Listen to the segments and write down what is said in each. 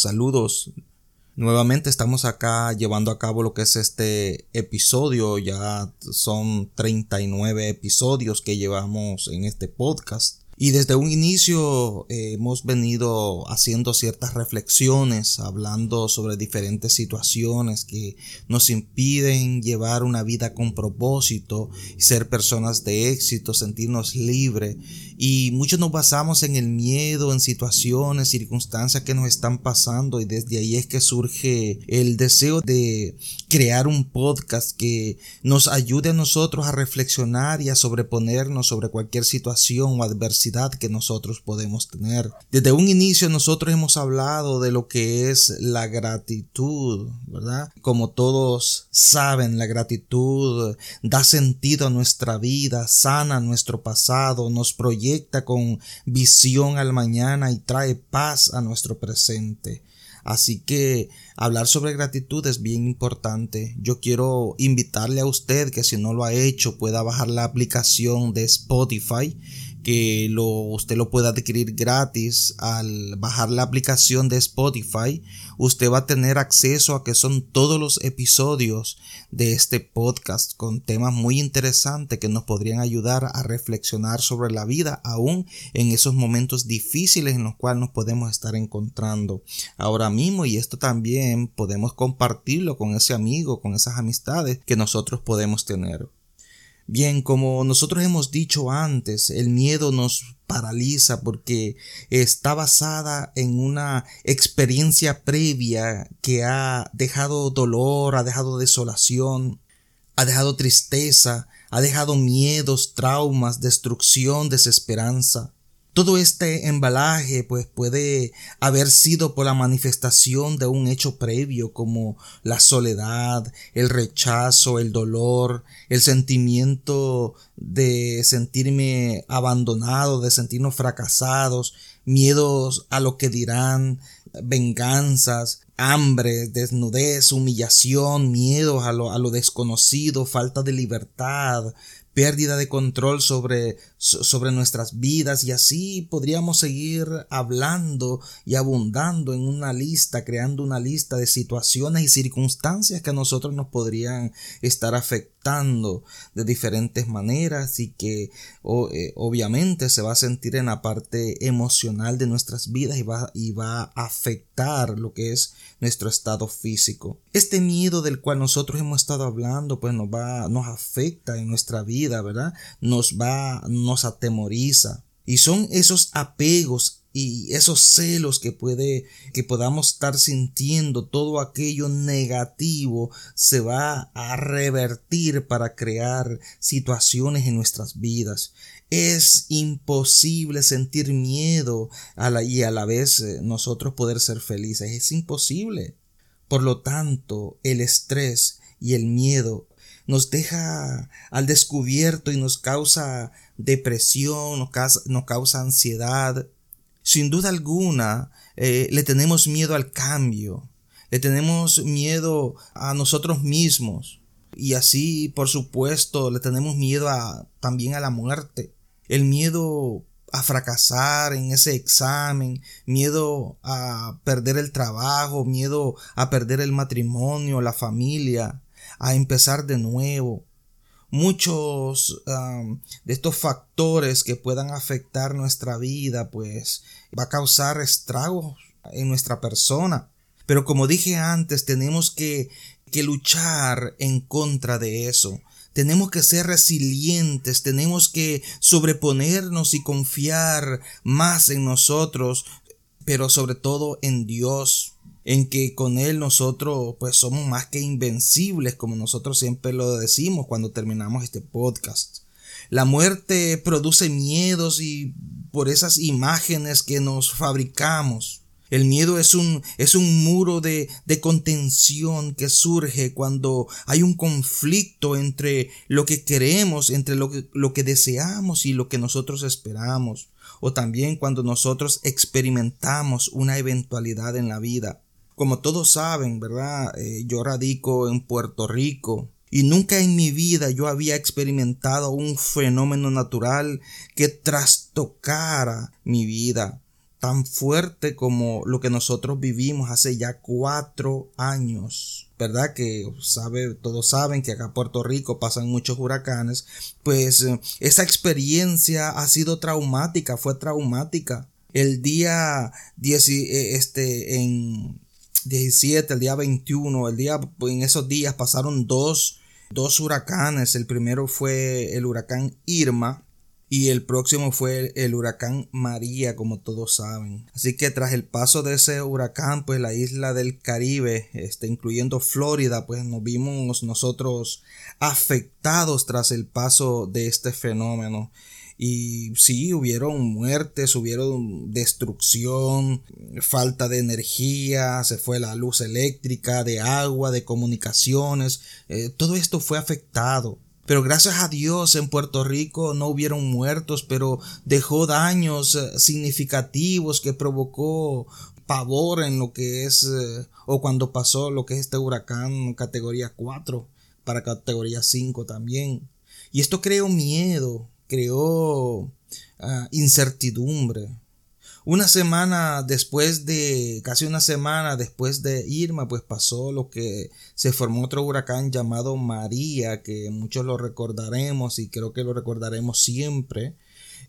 Saludos. Nuevamente estamos acá llevando a cabo lo que es este episodio. Ya son 39 episodios que llevamos en este podcast. Y desde un inicio eh, hemos venido haciendo ciertas reflexiones, hablando sobre diferentes situaciones que nos impiden llevar una vida con propósito, ser personas de éxito, sentirnos libres. Y muchos nos basamos en el miedo, en situaciones, circunstancias que nos están pasando y desde ahí es que surge el deseo de crear un podcast que nos ayude a nosotros a reflexionar y a sobreponernos sobre cualquier situación o adversidad que nosotros podemos tener. Desde un inicio nosotros hemos hablado de lo que es la gratitud, ¿verdad? Como todos saben, la gratitud da sentido a nuestra vida, sana nuestro pasado, nos proyecta con visión al mañana y trae paz a nuestro presente. Así que hablar sobre gratitud es bien importante. Yo quiero invitarle a usted que si no lo ha hecho pueda bajar la aplicación de Spotify que lo, usted lo pueda adquirir gratis al bajar la aplicación de Spotify. Usted va a tener acceso a que son todos los episodios de este podcast con temas muy interesantes que nos podrían ayudar a reflexionar sobre la vida aún en esos momentos difíciles en los cuales nos podemos estar encontrando ahora mismo y esto también podemos compartirlo con ese amigo, con esas amistades que nosotros podemos tener. Bien, como nosotros hemos dicho antes, el miedo nos paraliza porque está basada en una experiencia previa que ha dejado dolor, ha dejado desolación, ha dejado tristeza, ha dejado miedos, traumas, destrucción, desesperanza. Todo este embalaje pues puede haber sido por la manifestación de un hecho previo como la soledad, el rechazo, el dolor, el sentimiento de sentirme abandonado, de sentirnos fracasados, miedos a lo que dirán, venganzas, hambre, desnudez, humillación, miedos a lo, a lo desconocido, falta de libertad, pérdida de control sobre, sobre nuestras vidas y así podríamos seguir hablando y abundando en una lista, creando una lista de situaciones y circunstancias que a nosotros nos podrían estar afectando de diferentes maneras y que eh, obviamente se va a sentir en la parte emocional de nuestras vidas y va, y va a afectar lo que es nuestro estado físico. Este miedo del cual nosotros hemos estado hablando pues nos va, nos afecta en nuestra vida ¿verdad? Nos va, nos atemoriza. Y son esos apegos y esos celos que puede que podamos estar sintiendo todo aquello negativo se va a revertir para crear situaciones en nuestras vidas. Es imposible sentir miedo a la, y a la vez eh, nosotros poder ser felices. Es imposible. Por lo tanto el estrés y el miedo nos deja al descubierto y nos causa depresión, nos causa, ansiedad. Sin duda alguna, eh, le tenemos miedo al cambio, le tenemos miedo a nosotros mismos y así, por supuesto, le tenemos miedo también a la muerte. El miedo a fracasar en ese examen, miedo a perder el trabajo, miedo a perder el matrimonio, la familia, a empezar de nuevo. Muchos de estos factores que puedan afectar nuestra vida, pues va a causar estragos en nuestra persona. Pero como dije antes, tenemos que, luchar en contra de eso. Tenemos que ser resilientes, tenemos que sobreponernos y confiar más en nosotros, pero sobre todo en Dios, en que con Él nosotros pues somos más que invencibles, como nosotros siempre lo decimos cuando terminamos este podcast. La muerte produce miedos y por esas imágenes que nos fabricamos. El miedo es un, es un muro de, de, contención que surge cuando hay un conflicto entre lo que queremos, entre lo que, lo que deseamos y lo que nosotros esperamos. O también cuando nosotros experimentamos una eventualidad en la vida. Como todos saben, ¿verdad? Eh, yo radico en Puerto Rico y nunca en mi vida yo había experimentado un fenómeno natural que trastocara mi vida tan fuerte como lo que nosotros vivimos hace ya cuatro años. ¿Verdad? Que sabe, todos saben que acá en Puerto Rico pasan muchos huracanes. Pues eh, esa experiencia ha sido traumática, fue traumática. El día 10, eh, este, en 17, el día 21, el día, en esos días pasaron dos dos huracanes. El primero fue el huracán Irma y el próximo fue el huracán María, como todos saben. Así que tras el paso de ese huracán, pues la isla del Caribe, este, incluyendo Florida, pues nos vimos nosotros afectados tras el paso de este fenómeno. Y sí, hubieron muertes, hubieron destrucción, falta de energía, se fue la luz eléctrica, de agua, de comunicaciones, eh, todo esto fue afectado. Pero gracias a Dios en Puerto Rico no hubieron muertos, pero dejó daños eh, significativos que provocó pavor en lo que es, eh, o cuando pasó lo que es este huracán categoría 4 para categoría 5 también. Y esto creó miedo, creó ah, incertidumbre. Una semana después de, casi una semana después de Irma, pues pasó lo que se formó otro huracán llamado María, que muchos lo recordaremos y creo que lo recordaremos siempre,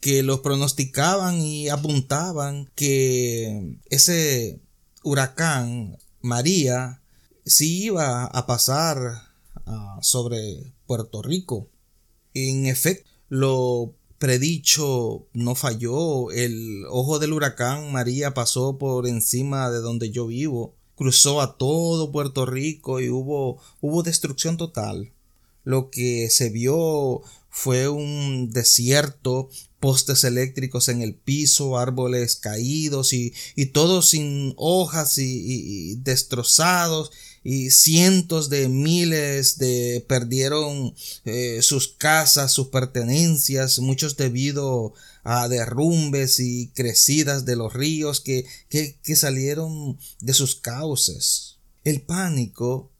que los pronosticaban y apuntaban que ese huracán María sí iba a pasar ah, sobre Puerto Rico. En efecto, lo predicho no falló. El ojo del huracán María pasó por encima de donde yo vivo, cruzó a todo Puerto Rico y hubo, hubo destrucción total. Lo que se vio fue un desierto, postes eléctricos en el piso, árboles caídos y, y todos sin hojas y destrozados y cientos de miles de perdieron eh, sus casas, sus pertenencias, muchos debido a derrumbes y crecidas de los ríos que, que, que salieron de sus cauces. El pánico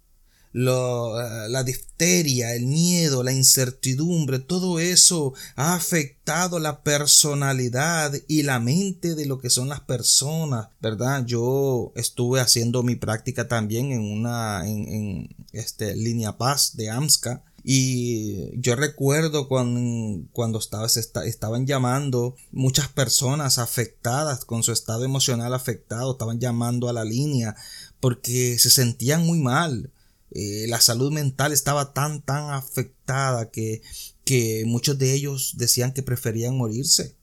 eh, la difteria, el miedo, la incertidumbre, todo eso ha afectado la personalidad y la mente de lo que son las personas, ¿verdad? Yo estuve haciendo mi práctica también en una, en, este, línea paz de AMSCA. Y yo recuerdo cuando, cuando estaba, estaban llamando muchas personas afectadas con su estado emocional afectado, estaban llamando a la línea porque se sentían muy mal eh, la salud mental estaba tan, tan afectada que, que muchos de ellos decían que preferían morirse.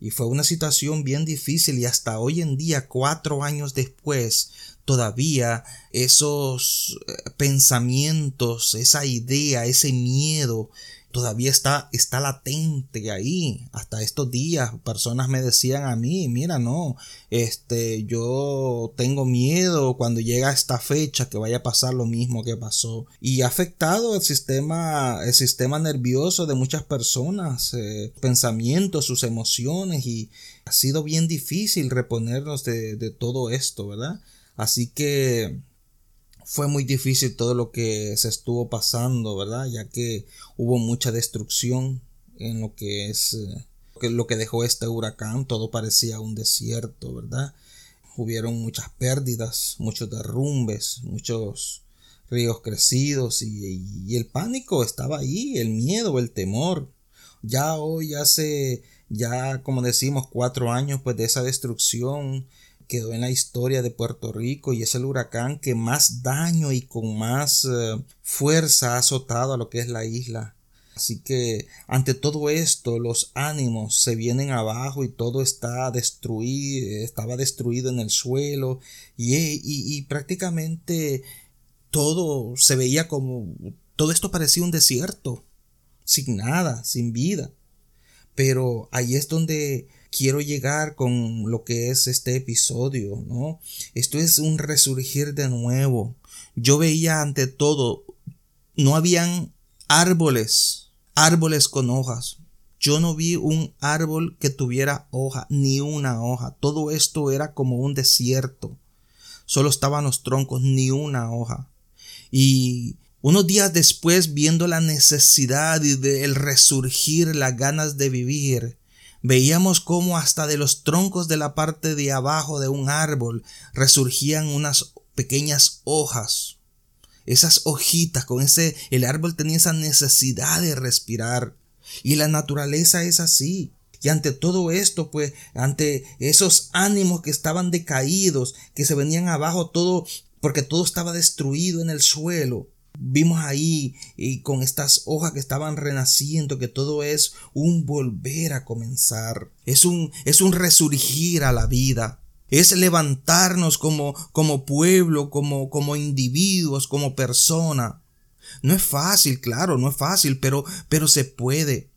Y fue una situación bien difícil y hasta hoy en día, cuatro años después, todavía esos eh, pensamientos, esa idea, ese miedo todavía está, está latente ahí. Hasta estos días personas me decían a mí, mira, no, este, yo tengo miedo cuando llega esta fecha que vaya a pasar lo mismo que pasó. Y ha afectado el sistema, el sistema nervioso de muchas personas, eh, pensamientos, sus emociones y ha sido bien difícil reponernos de, de todo esto, ¿verdad? Así que fue muy difícil todo lo que se estuvo pasando, ¿verdad? Ya que hubo mucha destrucción en lo que es eh, lo que dejó este huracán, todo parecía un desierto, ¿verdad? Hubieron muchas pérdidas, muchos derrumbes, muchos ríos crecidos y, y el pánico estaba ahí, el miedo, el temor. Ya hoy hace, ya como decimos, cuatro años pues de esa destrucción quedó en la historia de Puerto Rico y es el huracán que más daño y con más eh, fuerza ha azotado a lo que es la isla. Así que ante todo esto los ánimos se vienen abajo y todo está destruido, estaba destruido en el suelo y, y prácticamente todo se veía como todo esto parecía un desierto, sin nada, sin vida. Pero ahí es donde quiero llegar con lo que es este episodio, ¿no? Esto es un resurgir de nuevo. Yo veía ante todo, no habían árboles, árboles con hojas. Yo no vi un árbol que tuviera hoja, ni una hoja. Todo esto era como un desierto. Solo estaban los troncos, ni una hoja. Y unos días después, viendo la necesidad y del resurgir, las ganas de vivir, veíamos cómo hasta de los troncos de la parte de abajo de un árbol resurgían unas pequeñas hojas. Esas hojitas, con ese, el árbol tenía esa necesidad de respirar. Y la naturaleza es así. Y ante todo esto, pues, ante esos ánimos que estaban decaídos, que se venían abajo todo, porque todo estaba destruido en el suelo, Vimos ahí y con estas hojas que estaban renaciendo que todo es un volver a comenzar. Es un, es un resurgir a la vida. Es levantarnos como, como pueblo, como, como individuos, como persona. No es fácil, claro, no es fácil, pero, pero se puede.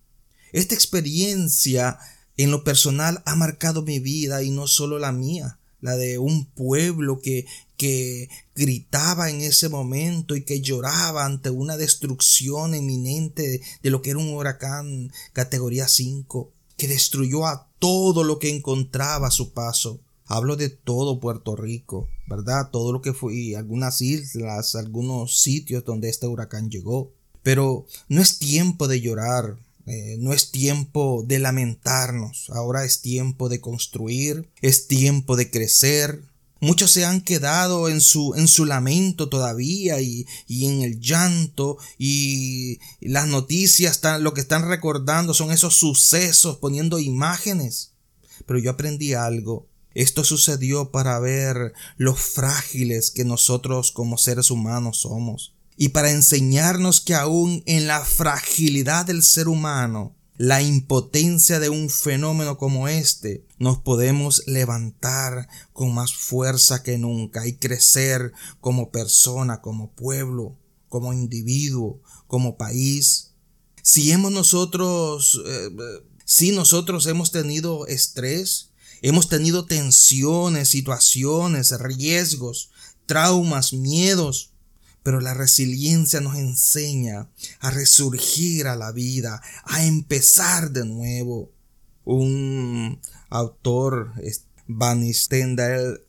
Esta experiencia en lo personal ha marcado mi vida y no solo la mía la de un pueblo que, que gritaba en ese momento y que lloraba ante una destrucción eminente de, lo que era un huracán categoría 5, que destruyó a todo lo que encontraba a su paso. Hablo de todo Puerto Rico, ¿verdad? Todo lo que fue, algunas islas, algunos sitios donde este huracán llegó. Pero no es tiempo de llorar, eh, no es tiempo de lamentarnos, ahora es tiempo de construir, es tiempo de crecer. Muchos se han quedado en su, en su lamento todavía y, y en el llanto y las noticias, lo que están recordando son esos sucesos poniendo imágenes. Pero yo aprendí algo. Esto sucedió para ver lo frágiles que nosotros como seres humanos somos y para enseñarnos que aún en la fragilidad del ser humano, la impotencia de un fenómeno como este, nos podemos levantar con más fuerza que nunca y crecer como persona, como pueblo, como individuo, como país. Si hemos nosotros, eh, si nosotros hemos tenido estrés, hemos tenido tensiones, situaciones, riesgos, traumas, miedos, pero la resiliencia nos enseña a resurgir a la vida, a empezar de nuevo. Un autor, Van Stendhal,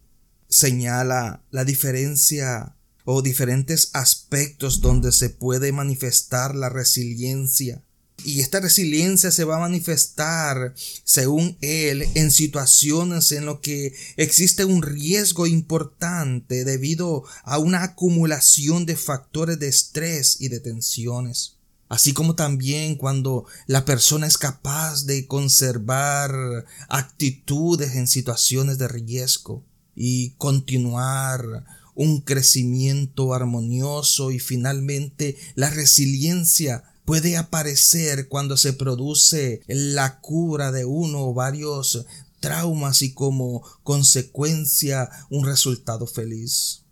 señala la diferencia o diferentes aspectos donde se puede manifestar la resiliencia. Y esta resiliencia se va a manifestar, según él, en situaciones en lo que existe un riesgo importante debido a una acumulación de factores de estrés y de tensiones. Así como también cuando la persona es capaz de conservar actitudes en situaciones de riesgo y continuar un crecimiento armonioso y finalmente la resiliencia puede aparecer cuando se produce la cura de uno o varios traumas y como consecuencia un resultado feliz.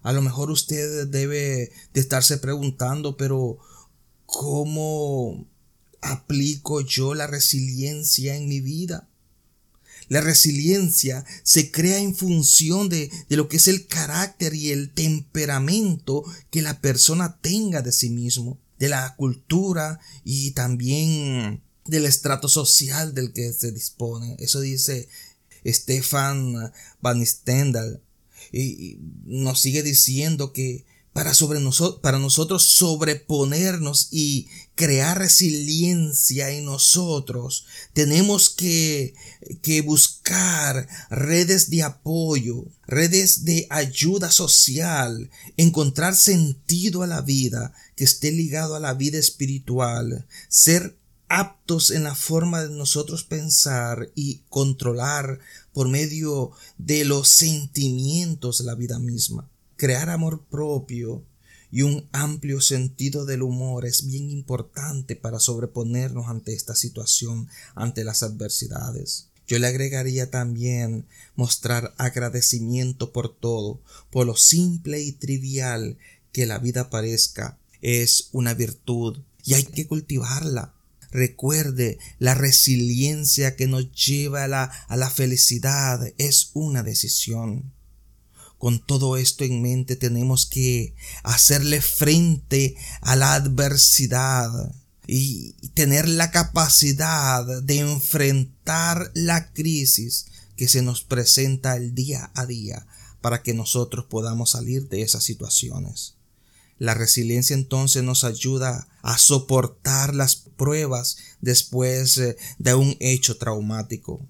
A lo mejor usted debe de estarse preguntando, pero ¿cómo aplico yo la resiliencia en mi vida? La resiliencia se crea en función de, de, lo que es el carácter y el temperamento que la persona tenga de sí mismo de la cultura y también del estrato social del que se dispone. Eso dice Stefan Van Stendhal. Y nos sigue diciendo que para, sobre para nosotros sobreponernos y crear resiliencia en nosotros, tenemos que, que buscar redes de apoyo, redes de ayuda social, encontrar sentido a la vida que esté ligado a la vida espiritual, ser aptos en la forma de nosotros pensar y controlar por medio de los sentimientos la vida misma. Crear amor propio y un amplio sentido del humor es bien importante para sobreponernos ante esta situación, ante las adversidades. Yo le agregaría también mostrar agradecimiento por todo, por lo simple y trivial que la vida parezca, es una virtud y hay que cultivarla. Recuerde, la resiliencia que nos lleva a la, a la felicidad es una decisión. Con todo esto en mente tenemos que hacerle frente a la adversidad y tener la capacidad de enfrentar la crisis que se nos presenta el día a día para que nosotros podamos salir de esas situaciones. La resiliencia entonces nos ayuda a soportar las pruebas después eh, de un hecho traumático.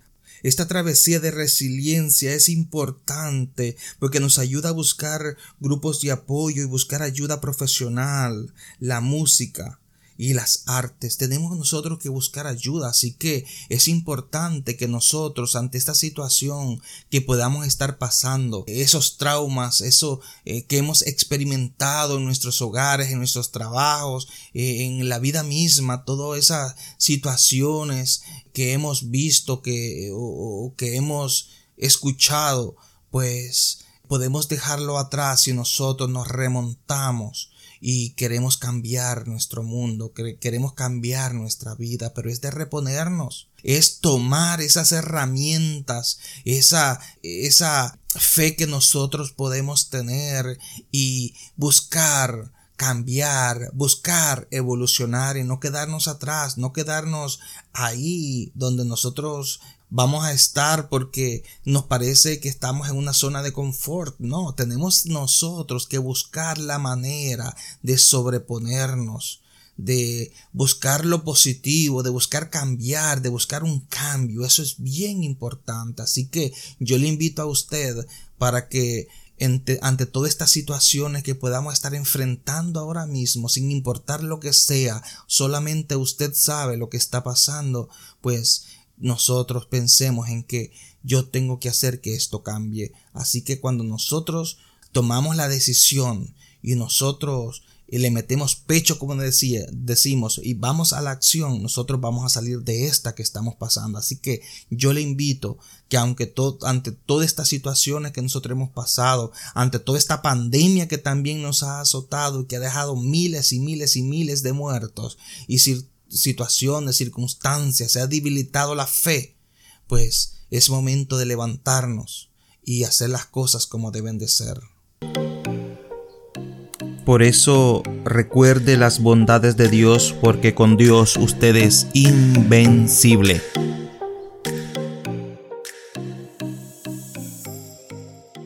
Esta travesía de resiliencia es importante porque nos ayuda a buscar grupos de apoyo y buscar ayuda profesional, la música, y las artes. Tenemos nosotros que buscar ayuda, así que es importante que nosotros ante esta situación que podamos estar pasando, esos traumas, eso eh, que hemos experimentado en nuestros hogares, en nuestros trabajos, eh, en la vida misma, todas esas situaciones que hemos visto que, o que hemos escuchado, pues podemos dejarlo atrás si nosotros nos remontamos y queremos cambiar nuestro mundo, queremos cambiar nuestra vida, pero es de reponernos, es tomar esas herramientas, esa, esa fe que nosotros podemos tener y buscar cambiar, buscar evolucionar y no quedarnos atrás, no quedarnos ahí donde nosotros vamos a estar porque nos parece que estamos en una zona de confort. No, tenemos nosotros que buscar la manera de sobreponernos, de buscar lo positivo, de buscar cambiar, de buscar un cambio. Eso es bien importante. Así que yo le invito a usted para que ante, todas estas situaciones que podamos estar enfrentando ahora mismo, sin importar lo que sea, solamente usted sabe lo que está pasando, pues nosotros pensemos en que yo tengo que hacer que esto cambie. Así que cuando nosotros tomamos la decisión y nosotros le metemos pecho, como decía, decimos, y vamos a la acción, nosotros vamos a salir de esta que estamos pasando. Así que yo le invito que aunque ante todas estas situaciones que nosotros hemos pasado, ante toda esta pandemia que también nos ha azotado y que ha dejado miles y miles y miles de muertos, y si situaciones, circunstancias, se ha debilitado la fe, pues es momento de levantarnos y hacer las cosas como deben de ser. Por eso recuerde las bondades de Dios porque con Dios usted es invencible.